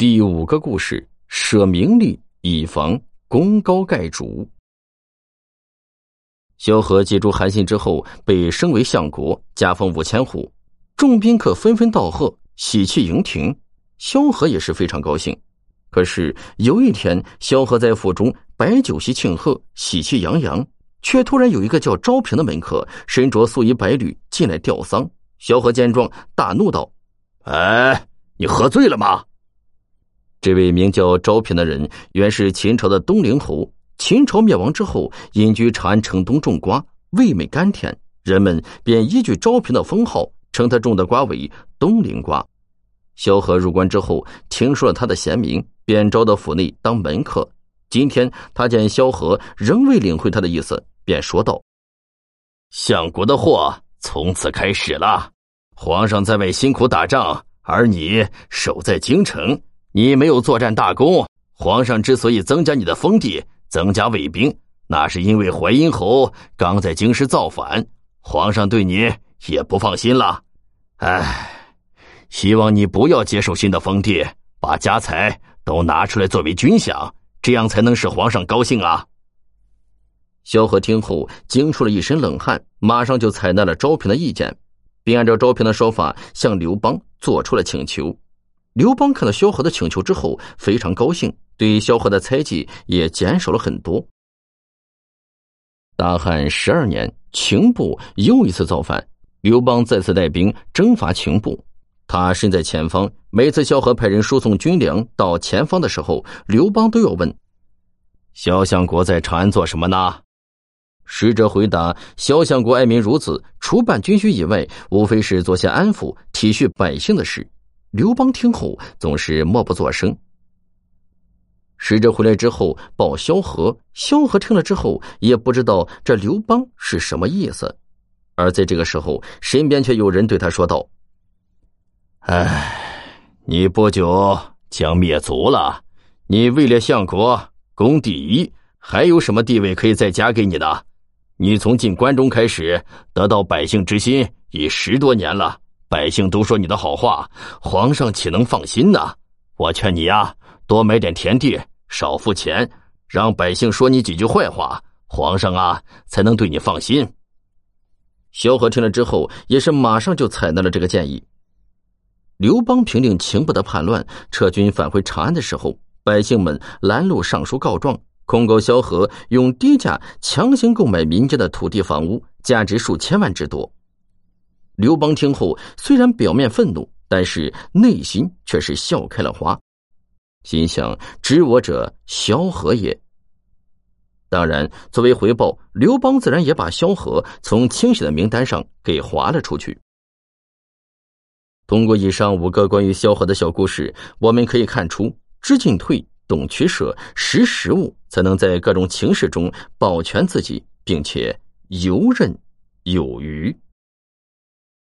第五个故事：舍名利以防功高盖主。萧何借助韩信之后，被升为相国，加封五千户，众宾客纷纷道贺，喜气盈庭。萧何也是非常高兴。可是有一天，萧何在府中摆酒席庆贺，喜气洋洋，却突然有一个叫昭平的门客，身着素衣白履进来吊丧。萧何见状，大怒道：“哎，你喝醉了吗？”这位名叫昭平的人，原是秦朝的东陵侯。秦朝灭亡之后，隐居长安城东种瓜，味美甘甜，人们便依据昭平的封号，称他种的瓜为东陵瓜。萧何入关之后，听说了他的贤名，便招到府内当门客。今天他见萧何仍未领会他的意思，便说道：“相国的祸从此开始了。皇上在外辛苦打仗，而你守在京城。”你没有作战大功，皇上之所以增加你的封地，增加卫兵，那是因为淮阴侯刚在京师造反，皇上对你也不放心了。唉，希望你不要接受新的封地，把家财都拿出来作为军饷，这样才能使皇上高兴啊。萧何听后惊出了一身冷汗，马上就采纳了昭平的意见，并按照昭平的说法向刘邦做出了请求。刘邦看到萧何的请求之后，非常高兴，对萧何的猜忌也减少了很多。大汉十二年，秦部又一次造反，刘邦再次带兵征伐秦部。他身在前方，每次萧何派人输送军粮到前方的时候，刘邦都要问：“萧相国在长安做什么呢？”使者回答：“萧相国爱民如子，除办军需以外，无非是做些安抚、体恤百姓的事。”刘邦听后总是默不作声。使者回来之后报萧何，萧何听了之后也不知道这刘邦是什么意思。而在这个时候，身边却有人对他说道：“哎，你不久将灭族了，你位列相国，功第一，还有什么地位可以再加给你的？你从进关中开始，得到百姓之心已十多年了。”百姓都说你的好话，皇上岂能放心呢？我劝你呀，多买点田地，少付钱，让百姓说你几句坏话，皇上啊才能对你放心。萧何听了之后，也是马上就采纳了这个建议。刘邦平定秦部的叛乱，撤军返回长安的时候，百姓们拦路上书告状，控告萧何用低价强行购买民间的土地房屋，价值数千万之多。刘邦听后，虽然表面愤怒，但是内心却是笑开了花，心想：“知我者，萧何也。”当然，作为回报，刘邦自然也把萧何从清洗的名单上给划了出去。通过以上五个关于萧何的小故事，我们可以看出：知进退、懂取舍、识时务，才能在各种情势中保全自己，并且游刃有余。